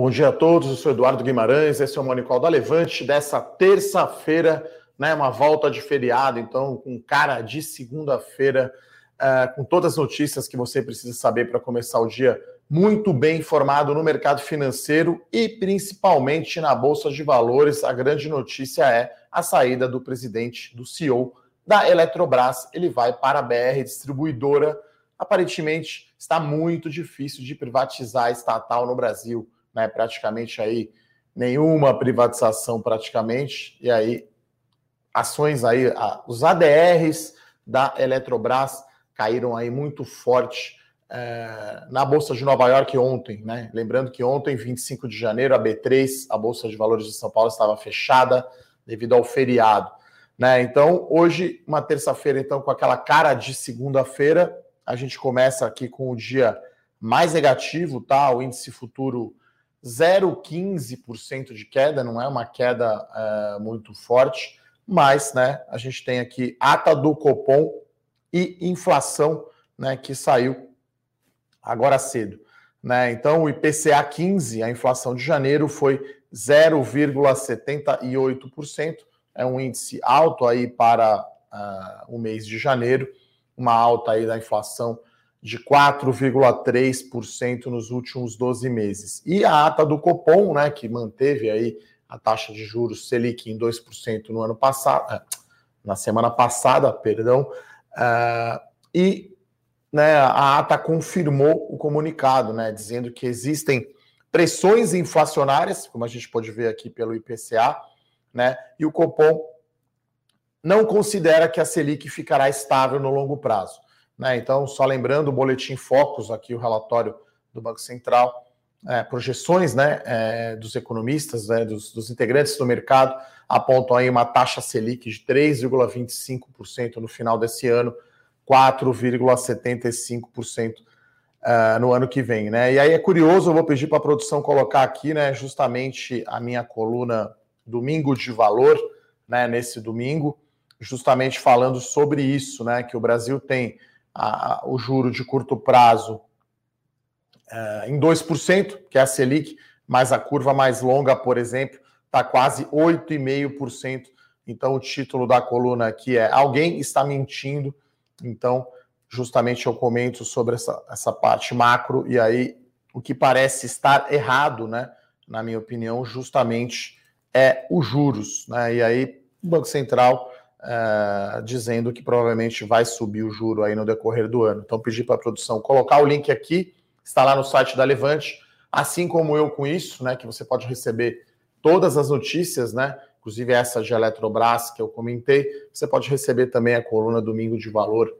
Bom dia a todos, eu sou Eduardo Guimarães, esse é o Monicol da Levante dessa terça-feira, né, uma volta de feriado, então com cara de segunda-feira, uh, com todas as notícias que você precisa saber para começar o dia muito bem informado no mercado financeiro e principalmente na Bolsa de Valores. A grande notícia é a saída do presidente, do CEO da Eletrobras, ele vai para a BR Distribuidora. Aparentemente está muito difícil de privatizar a estatal no Brasil né, praticamente aí nenhuma privatização praticamente, e aí ações aí, os ADRs da Eletrobras caíram aí muito forte é, na Bolsa de Nova York ontem, né? Lembrando que ontem, 25 de janeiro, a B3, a Bolsa de Valores de São Paulo, estava fechada devido ao feriado. Né? Então, hoje, uma terça-feira, então, com aquela cara de segunda-feira, a gente começa aqui com o dia mais negativo, tá? O índice futuro 0,15% de queda, não é uma queda é, muito forte, mas né, a gente tem aqui ata do Copom e inflação né, que saiu agora cedo. Né? Então, o IPCA 15, a inflação de janeiro, foi 0,78%, é um índice alto aí para uh, o mês de janeiro, uma alta aí da inflação de 4,3% nos últimos 12 meses. E a ata do Copom, né, que manteve aí a taxa de juros Selic em 2% no ano passado, é, na semana passada, perdão, uh, e né, a ata confirmou o comunicado, né, dizendo que existem pressões inflacionárias, como a gente pode ver aqui pelo IPCA, né, e o Copom não considera que a Selic ficará estável no longo prazo. Né? Então, só lembrando o boletim Focus, aqui o relatório do Banco Central, é, projeções né, é, dos economistas, né, dos, dos, integrantes do mercado, apontam aí uma taxa Selic de 3,25% no final desse ano, 4,75% uh, é, no ano que vem. Né? E aí é curioso, eu vou pedir para a produção colocar aqui né, justamente a minha coluna Domingo de Valor, né, nesse domingo, justamente falando sobre isso, né, que o Brasil tem a, o juro de curto prazo é, em 2%, que é a Selic, mas a curva mais longa, por exemplo, está quase 8,5%. Então, o título da coluna aqui é Alguém está mentindo. Então, justamente eu comento sobre essa, essa parte macro, e aí o que parece estar errado, né, na minha opinião, justamente é os juros. Né? E aí, o Banco Central uh, dizendo que provavelmente vai subir o juro aí no decorrer do ano. Então, pedi para a produção colocar o link aqui, está lá no site da Levante, assim como eu com isso, né, que você pode receber todas as notícias, né, inclusive essa de Eletrobras que eu comentei, você pode receber também a coluna Domingo de Valor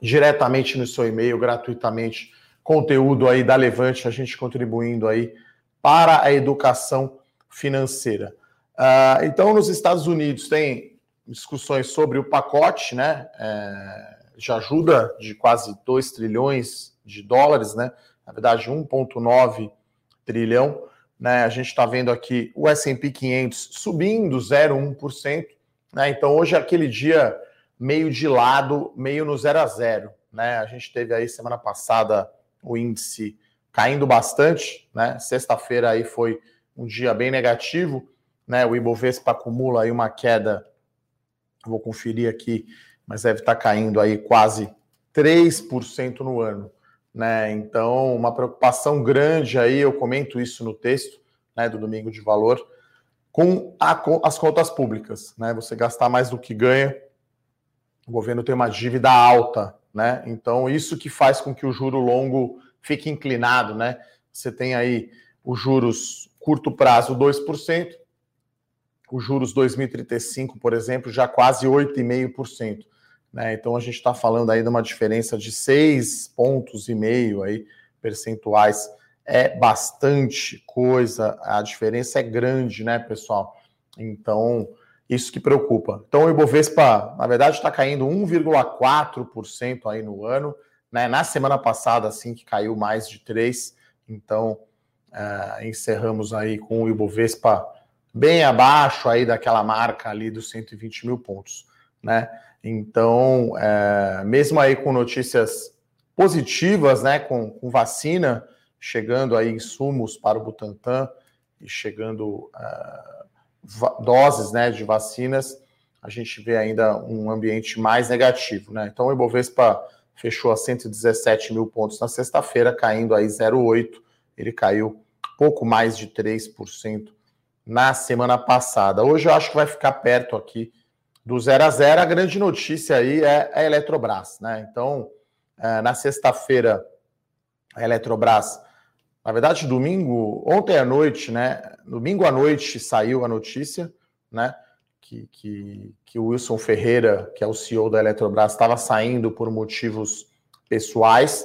diretamente no seu e-mail, gratuitamente, conteúdo aí da Levante, a gente contribuindo aí para a educação financeira. Uh, então, nos Estados Unidos tem discussões sobre o pacote, né, é, de ajuda de quase 2 trilhões de dólares, né, na verdade 1,9 trilhão, né, a gente está vendo aqui o S&P 500 subindo 0,1%, né, então hoje é aquele dia meio de lado, meio no 0 a 0, né, a gente teve aí semana passada o índice caindo bastante, né, sexta-feira aí foi um dia bem negativo, né, o Ibovespa acumula aí uma queda vou conferir aqui, mas deve estar caindo aí quase 3% no ano. Né? Então, uma preocupação grande aí, eu comento isso no texto né, do Domingo de Valor, com a, as contas públicas. Né? Você gastar mais do que ganha, o governo tem uma dívida alta. Né? Então, isso que faz com que o juro longo fique inclinado. Né? Você tem aí os juros curto prazo 2%, os juros 2035, por exemplo, já quase 8,5%. Né? Então a gente está falando aí de uma diferença de 6 pontos e meio aí, percentuais. É bastante coisa, a diferença é grande, né, pessoal? Então, isso que preocupa. Então, o Ibovespa, na verdade, está caindo 1,4% aí no ano. Né? Na semana passada, assim, que caiu mais de 3%. Então, uh, encerramos aí com o Ibovespa bem abaixo aí daquela marca ali dos 120 mil pontos, né? Então, é, mesmo aí com notícias positivas, né, com, com, vacina chegando aí insumos para o Butantan e chegando uh, doses né, de vacinas, a gente vê ainda um ambiente mais negativo. Né? Então o Ibovespa fechou a 117 mil pontos na sexta-feira, caindo aí 0,8. Ele caiu pouco mais de 3% na semana passada. Hoje eu acho que vai ficar perto aqui do 0 a 0. A grande notícia aí é a Eletrobras, né? Então, é, na sexta-feira, a Eletrobras, na verdade, domingo, ontem à noite, né? Domingo à noite saiu a notícia, né? Que, que, que o Wilson Ferreira, que é o CEO da Eletrobras, estava saindo por motivos pessoais,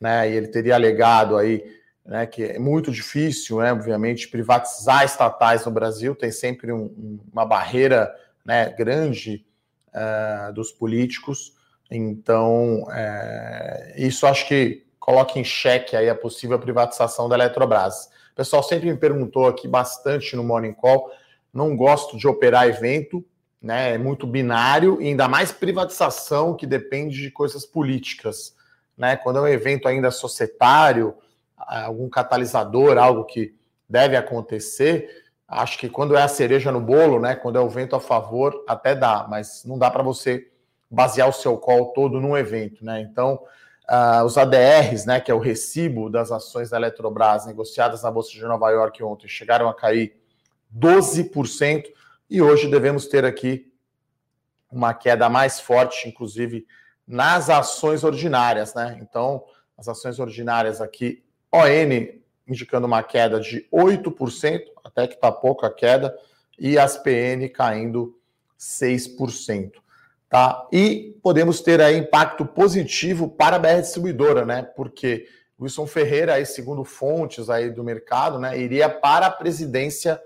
né? E ele teria alegado aí né, que é muito difícil, né, obviamente, privatizar estatais no Brasil, tem sempre um, uma barreira né, grande uh, dos políticos, então é, isso acho que coloca em xeque aí a possível privatização da Eletrobras. O pessoal sempre me perguntou aqui bastante no Morning Call, não gosto de operar evento, né, é muito binário, e ainda mais privatização que depende de coisas políticas. Né, quando é um evento ainda societário, algum catalisador, algo que deve acontecer. Acho que quando é a cereja no bolo, né? Quando é o vento a favor, até dá, mas não dá para você basear o seu call todo num evento, né? Então, uh, os ADRs, né? Que é o recibo das ações da Eletrobras negociadas na Bolsa de Nova York ontem, chegaram a cair 12%, e hoje devemos ter aqui uma queda mais forte, inclusive nas ações ordinárias, né? Então, as ações ordinárias aqui ON indicando uma queda de 8%, até que está pouca queda, e as PN caindo 6%. Tá? E podemos ter aí impacto positivo para a BR Distribuidora, né? Porque Wilson Ferreira, aí, segundo fontes aí do mercado, né, iria para a presidência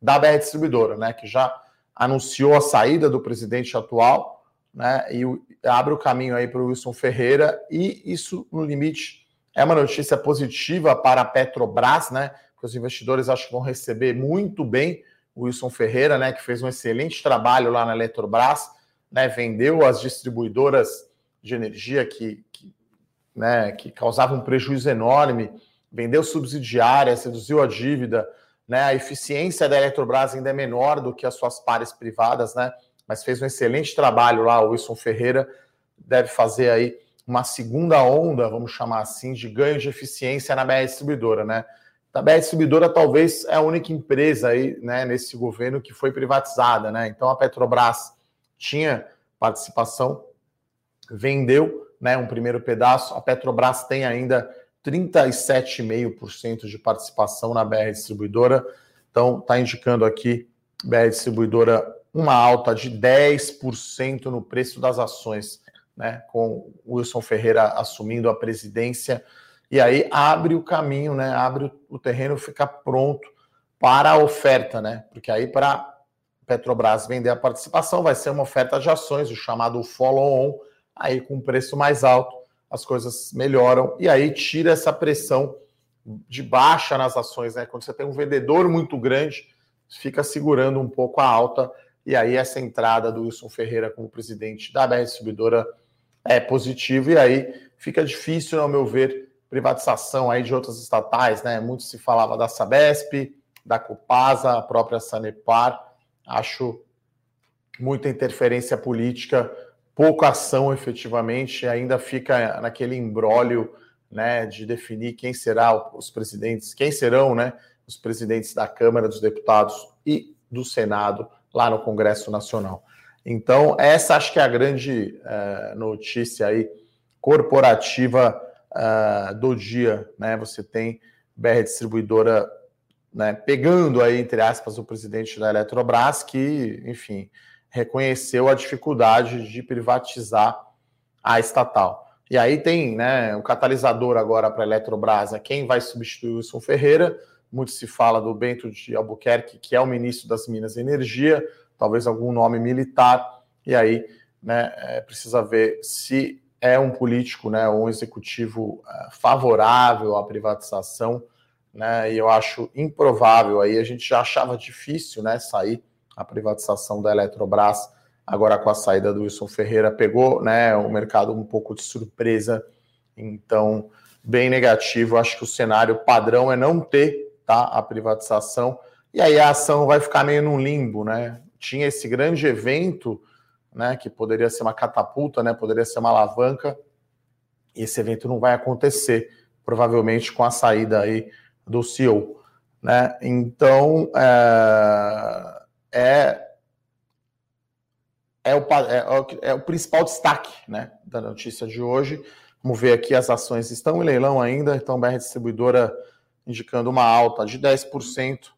da BR Distribuidora, né? Que já anunciou a saída do presidente atual, né? E abre o caminho aí para o Wilson Ferreira, e isso, no limite, é uma notícia positiva para a Petrobras, né? Que os investidores acho que vão receber muito bem o Wilson Ferreira, né? Que fez um excelente trabalho lá na Eletrobras, né? Vendeu as distribuidoras de energia que, que, né, que causavam um prejuízo enorme, vendeu subsidiárias, reduziu a dívida, né? A eficiência da Eletrobras ainda é menor do que as suas pares privadas, né? Mas fez um excelente trabalho lá, o Wilson Ferreira deve fazer aí uma segunda onda, vamos chamar assim, de ganho de eficiência na BR Distribuidora, né? A BR Distribuidora talvez é a única empresa aí, né, nesse governo que foi privatizada, né? Então a Petrobras tinha participação, vendeu, né, um primeiro pedaço. A Petrobras tem ainda 37,5% de participação na BR Distribuidora. Então está indicando aqui BR Distribuidora uma alta de 10% no preço das ações né, com Wilson Ferreira assumindo a presidência, e aí abre o caminho, né, abre o terreno, fica pronto para a oferta, né, porque aí para Petrobras vender a participação vai ser uma oferta de ações, o chamado follow-on, aí com preço mais alto, as coisas melhoram, e aí tira essa pressão de baixa nas ações, né, quando você tem um vendedor muito grande, fica segurando um pouco a alta, e aí essa entrada do Wilson Ferreira como presidente da BR Distribuidora é positivo, e aí fica difícil, ao meu ver, privatização aí de outras estatais, né? Muito se falava da Sabesp, da Copasa, a própria Sanepar. Acho muita interferência política, pouca ação efetivamente, ainda fica naquele embrólio né, de definir quem será os presidentes, quem serão né, os presidentes da Câmara dos Deputados e do Senado lá no Congresso Nacional. Então, essa acho que é a grande uh, notícia aí corporativa uh, do dia, né? Você tem BR Distribuidora né, pegando aí, entre aspas, o presidente da Eletrobras, que, enfim, reconheceu a dificuldade de privatizar a estatal. E aí tem né, o catalisador agora para a Eletrobras, é quem vai substituir o Wilson Ferreira. Muito se fala do Bento de Albuquerque, que é o ministro das Minas e Energia talvez algum nome militar, e aí né, é, precisa ver se é um político, né, um executivo é, favorável à privatização, né, e eu acho improvável aí, a gente já achava difícil, né, sair a privatização da Eletrobras, agora com a saída do Wilson Ferreira, pegou, né, o mercado um pouco de surpresa, então bem negativo. Acho que o cenário padrão é não ter tá, a privatização, e aí a ação vai ficar meio num limbo, né? Tinha esse grande evento, né, que poderia ser uma catapulta, né, poderia ser uma alavanca, e esse evento não vai acontecer, provavelmente com a saída aí do CEO, né? Então, é, é é o, é, é o, principal destaque né, da notícia de hoje. Vamos ver aqui, as ações estão em leilão ainda, então BR Distribuidora indicando uma alta de 10%,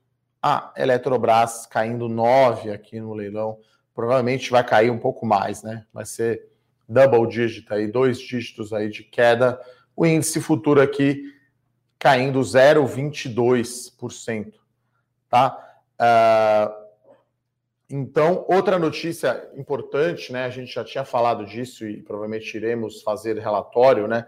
a Eletrobras caindo 9% aqui no leilão, provavelmente vai cair um pouco mais, né? Vai ser double digit aí, dois dígitos aí de queda. O índice futuro aqui caindo 0,22%, tá? Uh, então, outra notícia importante, né? A gente já tinha falado disso e provavelmente iremos fazer relatório, né?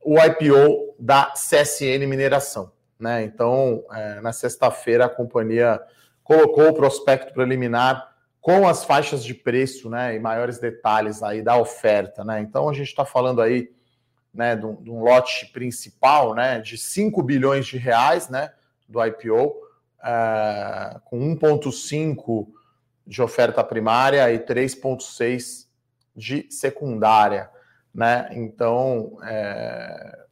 O IPO da CSN Mineração, né? Então, é, na sexta-feira a companhia colocou o prospecto preliminar com as faixas de preço, né? E maiores detalhes aí da oferta, né? Então, a gente está falando aí, né? De um, de um, lote principal, né? De 5 bilhões de reais, né? Do IPO, é, com 1,5 de oferta primária e 3,6 de secundária, né? Então, é,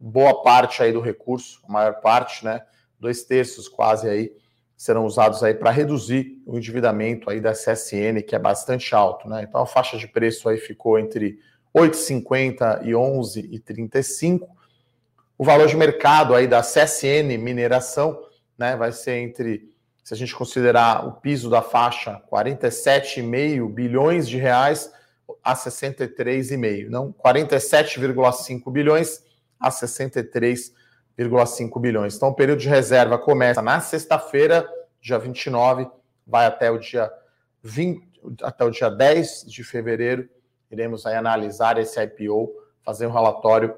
boa parte aí do recurso, a maior parte, né? Dois terços quase aí serão usados aí para reduzir o endividamento aí da CSN, que é bastante alto, né? Então a faixa de preço aí ficou entre 8,50 e 11,35. O valor de mercado aí da CSN Mineração, né, vai ser entre se a gente considerar o piso da faixa, 47,5 bilhões de reais a 63,5, não 47,5 bilhões a 63,5 bilhões. Então, o período de reserva começa na sexta-feira, dia 29, vai até o dia 20, até o dia 10 de fevereiro. Iremos aí analisar esse IPO, fazer um relatório,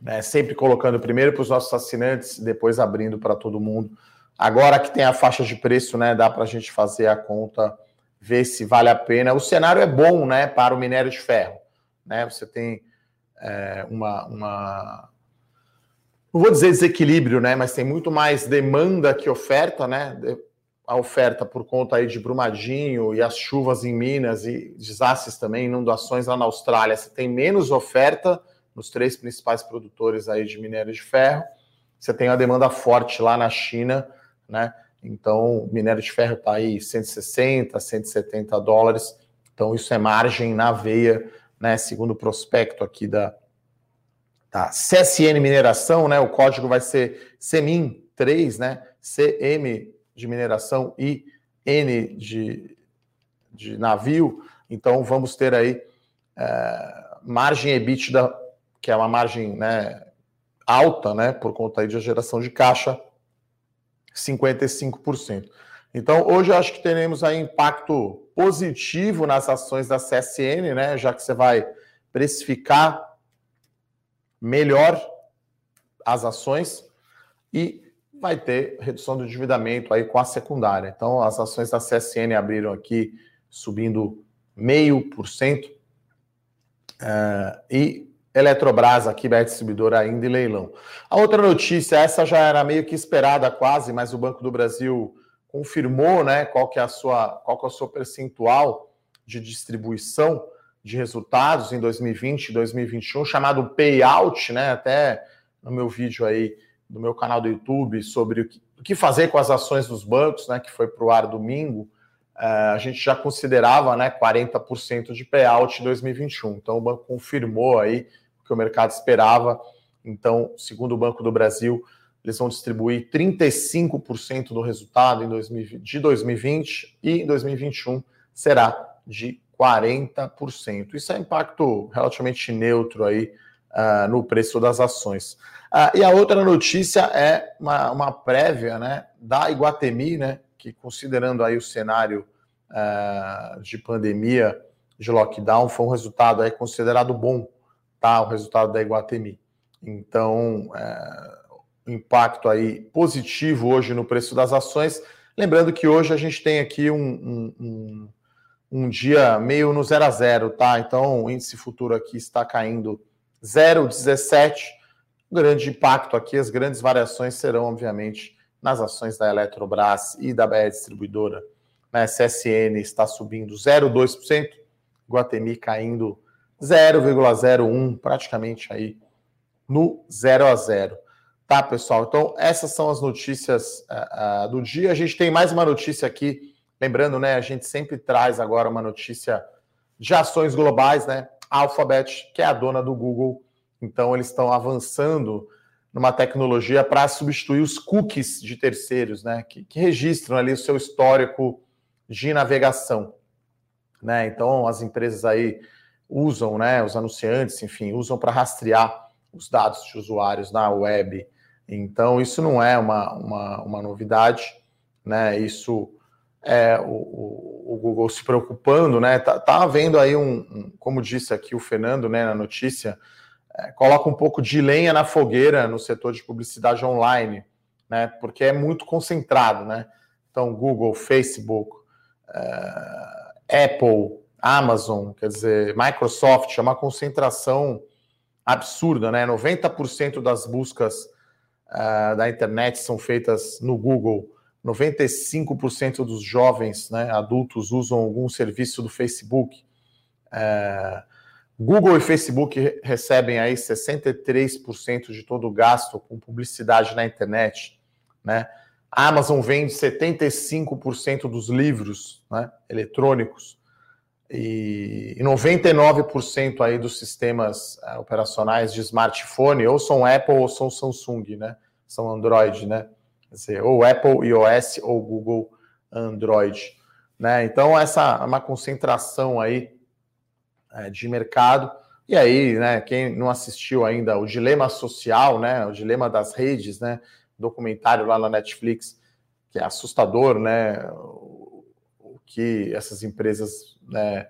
né, sempre colocando primeiro para os nossos assinantes, depois abrindo para todo mundo Agora que tem a faixa de preço, né, dá para a gente fazer a conta, ver se vale a pena. O cenário é bom, né, para o minério de ferro. Né? Você tem é, uma, uma, não vou dizer desequilíbrio, né, mas tem muito mais demanda que oferta, né? A oferta por conta aí de Brumadinho e as chuvas em Minas e desastres também, inundações lá na Austrália. Você tem menos oferta nos três principais produtores aí de minério de ferro. Você tem a demanda forte lá na China né? Então, minério de ferro está aí 160, 170 dólares. Então, isso é margem na veia, né? Segundo o prospecto aqui da, da CSN Mineração, né? O código vai ser CEMIN3, né? CM de mineração e N de, de navio. Então, vamos ter aí é, margem EBITDA, que é uma margem né, alta, né? Por conta aí de geração de caixa 55%. Então, hoje eu acho que teremos aí impacto positivo nas ações da CSN, né? Já que você vai precificar melhor as ações e vai ter redução do endividamento aí com a secundária. Então, as ações da CSN abriram aqui subindo meio por cento eh, e Eletrobras aqui, da distribuidora ainda em leilão. A outra notícia, essa já era meio que esperada quase, mas o Banco do Brasil confirmou, né, qual que é a sua, qual que é o seu percentual de distribuição de resultados em 2020 e 2021, chamado payout, né, até no meu vídeo aí do meu canal do YouTube sobre o que, o que fazer com as ações dos bancos, né, que foi para o ar domingo, Uh, a gente já considerava né, 40% de payout em 2021. Então, o banco confirmou aí que o mercado esperava. Então, segundo o Banco do Brasil, eles vão distribuir 35% do resultado em 2020, de 2020 e em 2021 será de 40%. Isso é impacto relativamente neutro aí uh, no preço das ações. Uh, e a outra notícia é uma, uma, prévia né, da Iguatemi, né, que considerando aí o cenário uh, de pandemia, de lockdown, foi um resultado aí considerado bom tá o resultado da Iguatemi. Então, é, impacto aí positivo hoje no preço das ações. Lembrando que hoje a gente tem aqui um, um, um, um dia meio no zero a zero, tá? Então, o índice futuro aqui está caindo 0,17. O grande impacto aqui, as grandes variações serão, obviamente, nas ações da Eletrobras e da BR Distribuidora. A né? CSN está subindo 0,2%, Guatemi caindo 0,01, praticamente aí no 0 a 0. Tá, pessoal? Então, essas são as notícias uh, uh, do dia. A gente tem mais uma notícia aqui. Lembrando, né? A gente sempre traz agora uma notícia de ações globais, né? Alphabet, que é a dona do Google, então eles estão avançando numa tecnologia para substituir os cookies de terceiros, né? Que, que registram ali o seu histórico de navegação, né? Então as empresas aí usam, né? Os anunciantes, enfim, usam para rastrear os dados de usuários na web. Então isso não é uma, uma, uma novidade, né? Isso é o, o, Google se preocupando, né? Tá, tá havendo aí um, um, como disse aqui o Fernando, né, na notícia, é, coloca um pouco de lenha na fogueira no setor de publicidade online, né? Porque é muito concentrado, né? Então, Google, Facebook, é, Apple, Amazon, quer dizer, Microsoft, é uma concentração absurda, né? 90% das buscas uh, da internet são feitas no Google. 95% dos jovens né, adultos usam algum serviço do Facebook. É, Google e Facebook recebem aí 63% de todo o gasto com publicidade na internet. Né? A Amazon vende 75% dos livros né, eletrônicos e 99% aí dos sistemas uh, operacionais de smartphone ou são Apple ou são Samsung, né? São Android, né? dizer, ou Apple iOS ou Google Android. Né? Então, essa é uma concentração aí é, de mercado. E aí, né, quem não assistiu ainda o Dilema Social, né, o Dilema das Redes, né, documentário lá na Netflix, que é assustador, né, que essas empresas né,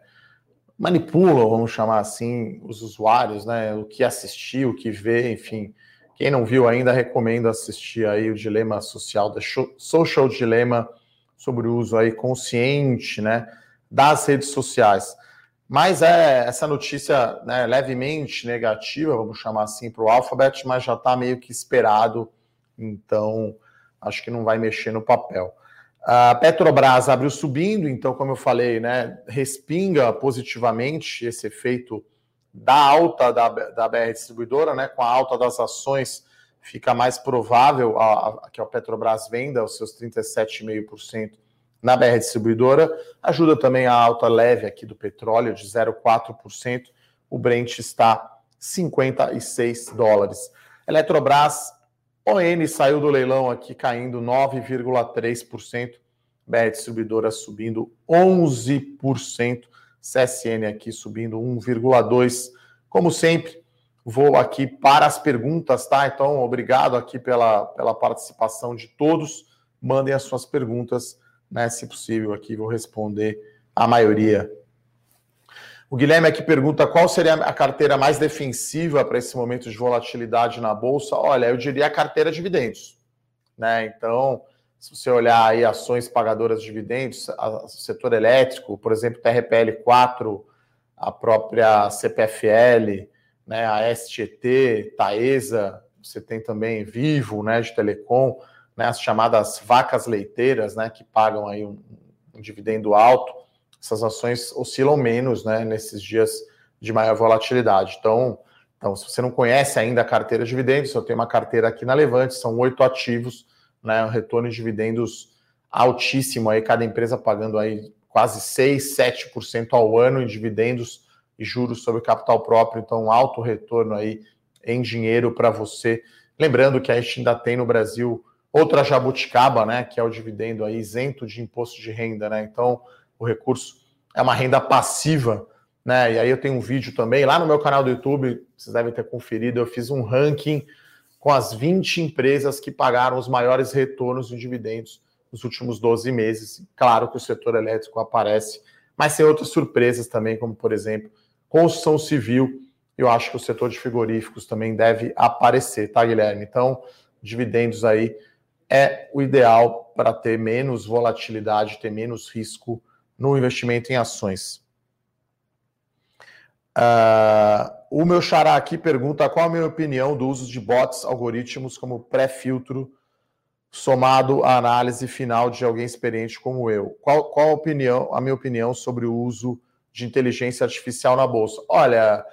manipulam, vamos chamar assim, os usuários, né, o que assistir, o que ver, enfim, quem não viu ainda, recomendo assistir aí o Dilema Social, da Social Dilema, sobre o uso aí consciente, né, das redes sociais. Mas é essa notícia né, levemente negativa, vamos chamar assim, para o Alphabet, mas já está meio que esperado, então acho que não vai mexer no papel. A Petrobras abriu subindo, então, como eu falei, né, respinga positivamente esse efeito da alta da, da BR Distribuidora, né, com a alta das ações, fica mais provável a, a, que a Petrobras venda os seus 37,5% na BR Distribuidora. Ajuda também a alta leve aqui do petróleo, de 0,4%. O Brent está 56 dólares. Eletrobras, ON saiu do leilão aqui caindo 9,3%. BR Distribuidora subindo 11%. CSN aqui subindo 1,2. Como sempre, vou aqui para as perguntas, tá? Então, obrigado aqui pela, pela participação de todos. Mandem as suas perguntas, né? Se possível, aqui vou responder a maioria. O Guilherme aqui pergunta qual seria a carteira mais defensiva para esse momento de volatilidade na bolsa. Olha, eu diria a carteira de dividendos, né? Então, se você olhar aí ações pagadoras de dividendos, o setor elétrico, por exemplo, TRPL4, a própria CPFL, né, a STT, Taesa, você tem também Vivo, né, de telecom, né, as chamadas vacas leiteiras, né, que pagam aí um, um dividendo alto. Essas ações oscilam menos, né, nesses dias de maior volatilidade. Então, então, se você não conhece ainda a carteira de dividendos, eu tenho uma carteira aqui na Levante, são oito ativos né, um retorno de dividendos altíssimo aí, cada empresa pagando aí quase 6, 7% ao ano em dividendos e juros sobre capital próprio, então um alto retorno aí em dinheiro para você. Lembrando que a gente ainda tem no Brasil outra jabuticaba, né, que é o dividendo aí isento de imposto de renda, né? Então, o recurso é uma renda passiva, né? E aí eu tenho um vídeo também lá no meu canal do YouTube, vocês devem ter conferido, eu fiz um ranking com as 20 empresas que pagaram os maiores retornos de dividendos nos últimos 12 meses. Claro que o setor elétrico aparece, mas tem outras surpresas também, como por exemplo, construção civil. Eu acho que o setor de frigoríficos também deve aparecer, tá, Guilherme? Então, dividendos aí é o ideal para ter menos volatilidade, ter menos risco no investimento em ações. Uh, O meu xará aqui pergunta qual a minha opinião do uso de bots, algoritmos como pré-filtro somado à análise final de alguém experiente como eu. Qual, qual a opinião, a minha opinião sobre o uso de inteligência artificial na bolsa? Olha,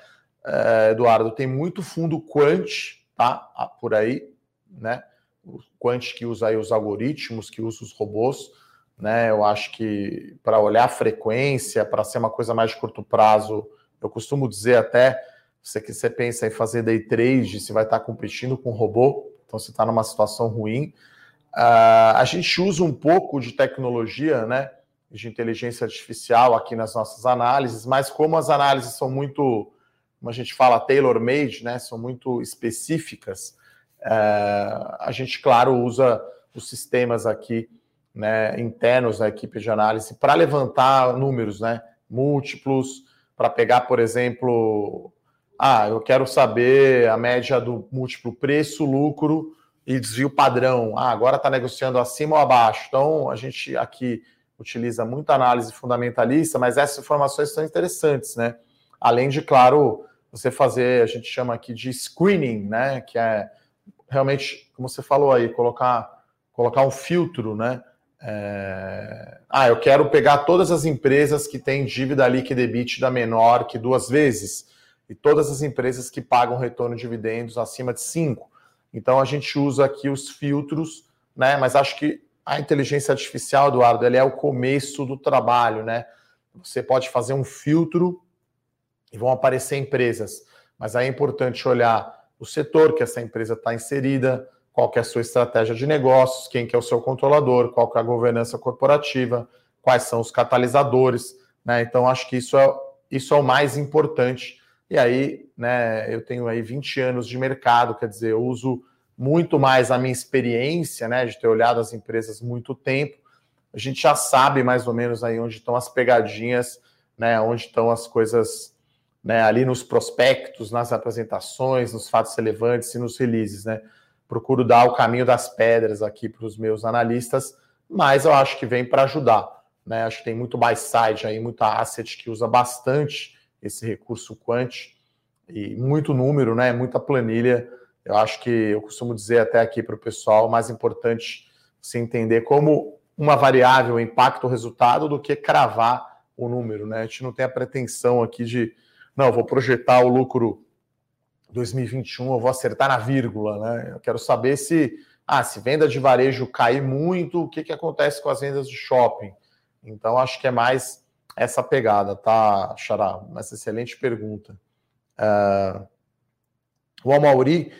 é, Eduardo, tem muito fundo quant, tá? Por aí, né? O quant que usa aí os algoritmos, que usa os robôs, né? Eu acho que para olhar a frequência, para ser uma coisa mais de curto prazo, eu costumo dizer até você que você pensa em fazer day trade, se vai estar competindo com robô, então você está numa situação ruim. Uh, a gente usa um pouco de tecnologia, né, de inteligência artificial aqui nas nossas análises, mas como as análises são muito, como a gente fala, tailor-made, né, são muito específicas, uh, a gente, claro, usa os sistemas aqui né, internos da equipe de análise para levantar números, né, múltiplos, para pegar, por exemplo, ah, eu quero saber a média do múltiplo preço-lucro e desvio padrão. Ah, agora está negociando acima ou abaixo. Então, a gente aqui utiliza muita análise fundamentalista, mas essas informações são interessantes, né? Além de, claro, você fazer, a gente chama aqui de screening, né? Que é realmente, como você falou aí, colocar, colocar um filtro, né? É... Ah, eu quero pegar todas as empresas que têm dívida líquida EBITDA menor que duas vezes e todas as empresas que pagam retorno de dividendos acima de cinco. Então a gente usa aqui os filtros, né? Mas acho que a inteligência artificial, Eduardo, ela é o começo do trabalho, né? Você pode fazer um filtro e vão aparecer empresas, mas aí é importante olhar o setor que essa empresa está inserida, qual é a sua estratégia de negócios, quem que é o seu controlador, qual é a governança corporativa, quais são os catalisadores, né? Então acho que isso é, isso é o mais importante e aí, né, eu tenho aí 20 anos de mercado, quer dizer, eu uso muito mais a minha experiência, né, de ter olhado as empresas muito tempo. A gente já sabe mais ou menos aí onde estão as pegadinhas, né, onde estão as coisas, né, ali nos prospectos, nas apresentações, nos fatos relevantes e nos releases, né. Procuro dar o caminho das pedras aqui para os meus analistas, mas eu acho que vem para ajudar, né. Acho que tem muito buy side aí, muita asset que usa bastante esse recurso quant e muito número, né? Muita planilha. Eu acho que eu costumo dizer até aqui para o pessoal, mais importante se entender como uma variável impacta o resultado do que cravar o número, né? A gente não tem a pretensão aqui de, não, vou projetar o lucro 2021, eu vou acertar na vírgula, né? Eu quero saber se, ah, se venda de varejo cair muito, o que, que acontece com as vendas de shopping? Então, acho que é mais essa pegada, tá, Xará? Mas excelente pergunta. Uh, o Amauri,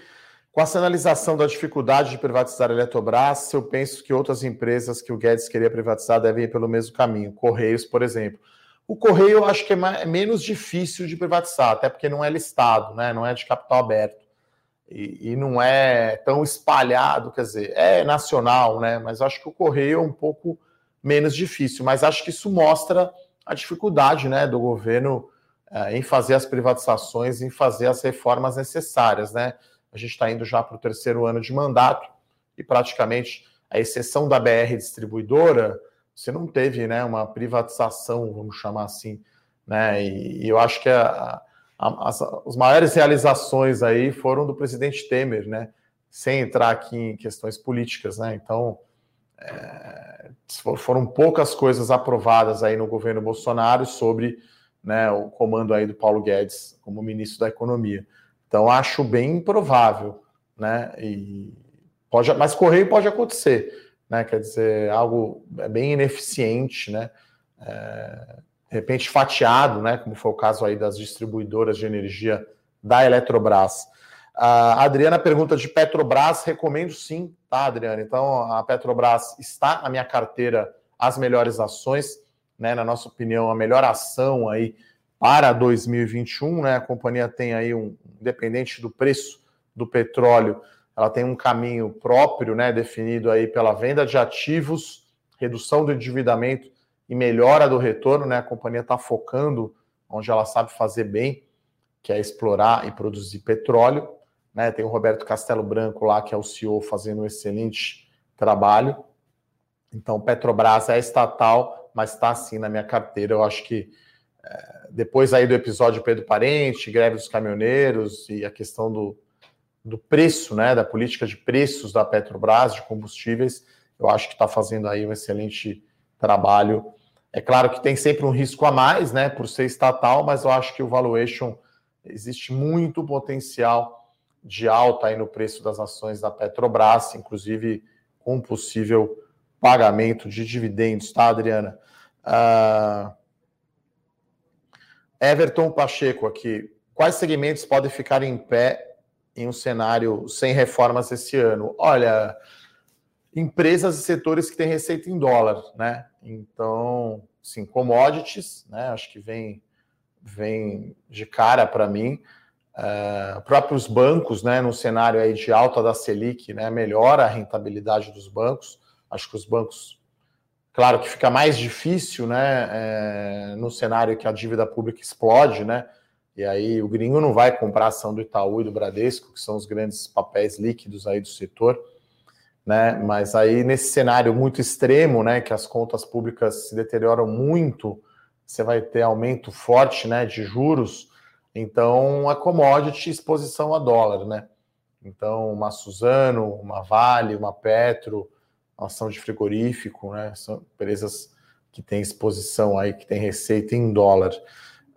com a sinalização da dificuldade de privatizar a Eletrobras, eu penso que outras empresas que o Guedes queria privatizar devem ir pelo mesmo caminho. Correios, por exemplo. O Correio eu acho que é, é menos difícil de privatizar, até porque não é listado, né? não é de capital aberto. E, e, não é tão espalhado, quer dizer, é nacional, né? Mas acho que o Correio é um pouco menos difícil. Mas acho que isso mostra a dificuldade né, do governo é, em fazer as privatizações, em fazer as reformas necessárias. Né? A gente está indo já para o terceiro ano de mandato e praticamente, a exceção da BR distribuidora, você não teve né, uma privatização, vamos chamar assim. Né? E, e eu acho que a, a, as, as maiores realizações aí foram do presidente Temer, né? sem entrar aqui em questões políticas. Né? Então, é, foram poucas coisas aprovadas aí no governo Bolsonaro sobre né, o comando aí do Paulo Guedes como ministro da Economia. Então acho bem improvável, né? E pode, mas correio pode acontecer, né? Quer dizer, algo bem ineficiente, né? É, de repente fatiado, né? Como foi o caso aí das distribuidoras de energia da Eletrobras. A Adriana pergunta de Petrobras, recomendo sim, tá, Adriana? Então, a Petrobras está na minha carteira as melhores ações, né? Na nossa opinião, a melhor ação aí para 2021, né? A companhia tem aí um, independente do preço do petróleo, ela tem um caminho próprio, né? Definido aí pela venda de ativos, redução do endividamento e melhora do retorno, né? A companhia está focando onde ela sabe fazer bem, que é explorar e produzir petróleo. Né? Tem o Roberto Castelo Branco lá, que é o CEO, fazendo um excelente trabalho. Então, Petrobras é estatal, mas está assim na minha carteira. Eu acho que é, depois aí do episódio Pedro Parente, greve dos caminhoneiros e a questão do, do preço, né, da política de preços da Petrobras de combustíveis, eu acho que está fazendo aí um excelente trabalho. É claro que tem sempre um risco a mais, né, por ser estatal, mas eu acho que o valuation existe muito potencial de alta aí no preço das ações da Petrobras, inclusive com possível pagamento de dividendos, tá, Adriana? Uh... Everton Pacheco aqui. Quais segmentos podem ficar em pé em um cenário sem reformas esse ano? Olha, empresas e setores que têm receita em dólar, né? Então, sim, commodities, né? Acho que vem, vem de cara para mim. Uh, próprios bancos, né? No cenário aí de alta da Selic, né? Melhora a rentabilidade dos bancos. Acho que os bancos, claro que fica mais difícil, né? É, no cenário que a dívida pública explode, né? E aí o gringo não vai comprar ação do Itaú e do Bradesco, que são os grandes papéis líquidos aí do setor né? Mas aí nesse cenário muito extremo, né, que as contas públicas se deterioram muito, você vai ter aumento forte, né, de juros. Então, a commodity exposição a dólar, né? Então, uma Suzano, uma Vale, uma Petro, uma ação de frigorífico, né? São empresas que têm exposição aí, que têm receita em dólar.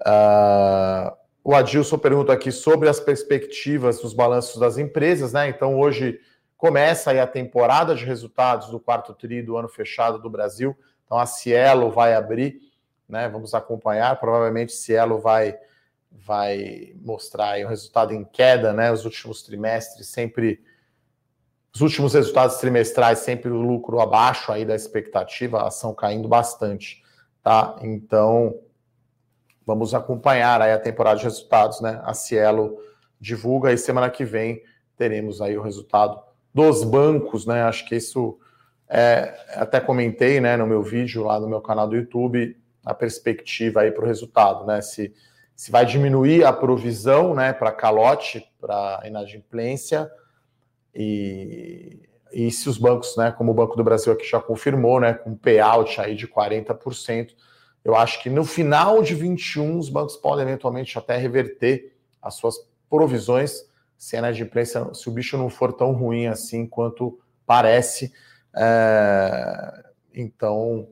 Uh, o Adilson pergunta aqui sobre as perspectivas dos balanços das empresas, né? Então, hoje Começa aí a temporada de resultados do quarto tri do ano fechado do Brasil. Então a Cielo vai abrir, né? Vamos acompanhar. Provavelmente Cielo vai vai mostrar aí um resultado em queda, né? Os últimos trimestres sempre os últimos resultados trimestrais sempre o lucro abaixo aí da expectativa, a ação caindo bastante, tá? Então vamos acompanhar aí a temporada de resultados, né? A Cielo divulga e semana que vem teremos aí o resultado dos bancos, né? Acho que isso é, até comentei, né, no meu vídeo lá no meu canal do YouTube, a perspectiva aí para o resultado, né? Se, se vai diminuir a provisão, né, para calote, para inadimplência e, e se os bancos, né, como o Banco do Brasil aqui já confirmou, né, com payout aí de 40%, eu acho que no final de 21 os bancos podem eventualmente até reverter as suas provisões se a inadimplência, se o bicho não for tão ruim assim quanto parece. É, então,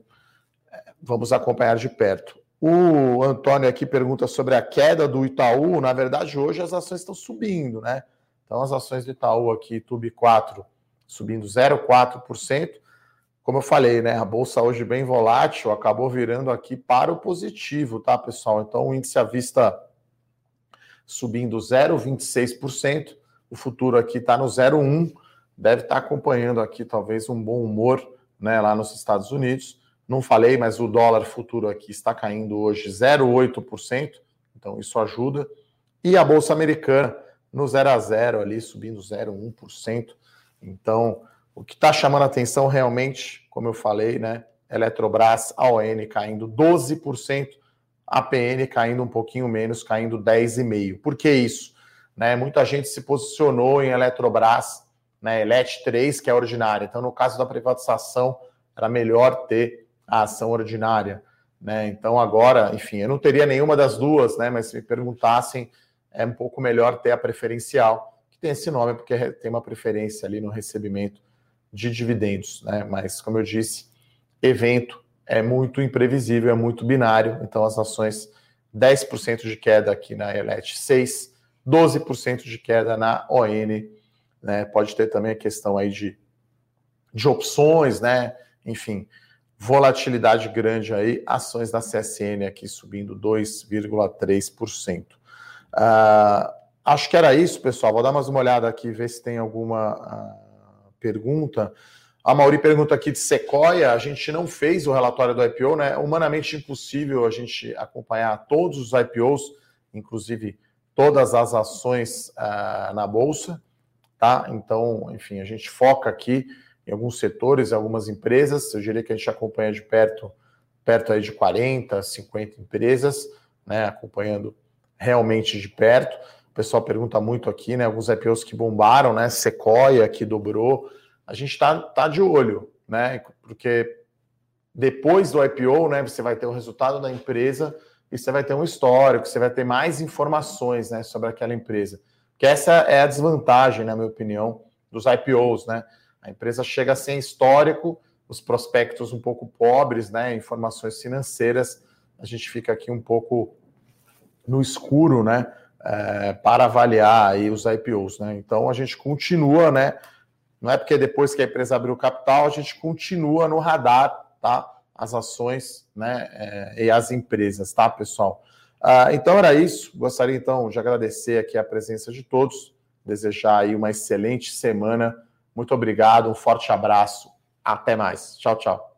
vamos acompanhar de perto. O Antônio aqui pergunta sobre a queda do Itaú. Na verdade, hoje as ações estão subindo, né? Então, as ações do Itaú aqui, Tube 4, subindo 0,4%. Como eu falei, né? A bolsa hoje bem volátil, acabou virando aqui para o positivo, tá, pessoal? Então, o índice à vista subindo 0,26%. O futuro aqui está no 0,1%. Deve estar tá acompanhando aqui talvez um bom humor né, lá nos Estados Unidos. Não falei, mas o dólar futuro aqui está caindo hoje 0,8%, então isso ajuda. E a Bolsa Americana no 0 a 0 ali, subindo 0,1%. Então, o que está chamando atenção realmente, como eu falei, né? Eletrobras, AON caindo 12%, a PN caindo um pouquinho menos, caindo 10,5%. Por que isso? Né, muita gente se posicionou em Eletrobras, né, Elet 3, que é ordinária. Então, no caso da privatização, era melhor ter a ação ordinária. Né? Então, agora, enfim, eu não teria nenhuma das duas, né, mas se me perguntassem, é um pouco melhor ter a preferencial, que tem esse nome porque tem uma preferência ali no recebimento de dividendos. Né? Mas, como eu disse, evento é muito imprevisível, é muito binário. Então, as ações 10% de queda aqui na Elet 6, 12% de queda na ON. Né? Pode ter também a questão aí de, de opções, né? Enfim, volatilidade grande aí. Ações da CSN aqui subindo 2,3%. Uh, ah, acho que era isso, pessoal. Vou dar mais uma olhada aqui, ver se tem alguma uh, pergunta. A Mauri pergunta aqui de Sequoia, a gente não fez o relatório do IPO, né? Humanamente impossível a gente acompanhar todos os IPOs, inclusive todas as ações uh, na bolsa, tá? Então, enfim, a gente foca aqui em alguns setores, em algumas empresas. Eu diria que a gente acompanha de perto, perto aí de 40, 50 empresas, né? Acompanhando realmente de perto. O pessoal pergunta muito aqui, né? Alguns IPOs que bombaram, né? Sequoia que dobrou a gente está tá de olho, né? Porque depois do IPO, né, você vai ter o resultado da empresa e você vai ter um histórico, você vai ter mais informações né, sobre aquela empresa. Que essa é a desvantagem, na minha opinião, dos IPOs, né? A empresa chega sem histórico, os prospectos um pouco pobres, né? Informações financeiras, a gente fica aqui um pouco no escuro, né? É, para avaliar aí os IPOs, né? Então a gente continua, né? Não é porque depois que a empresa abriu capital, a gente continua no radar, tá? As ações, né? É, e as empresas, tá, pessoal? Ah, então era isso. Gostaria então de agradecer aqui a presença de todos, desejar aí uma excelente semana. Muito obrigado, um forte abraço. Até mais. Tchau, tchau.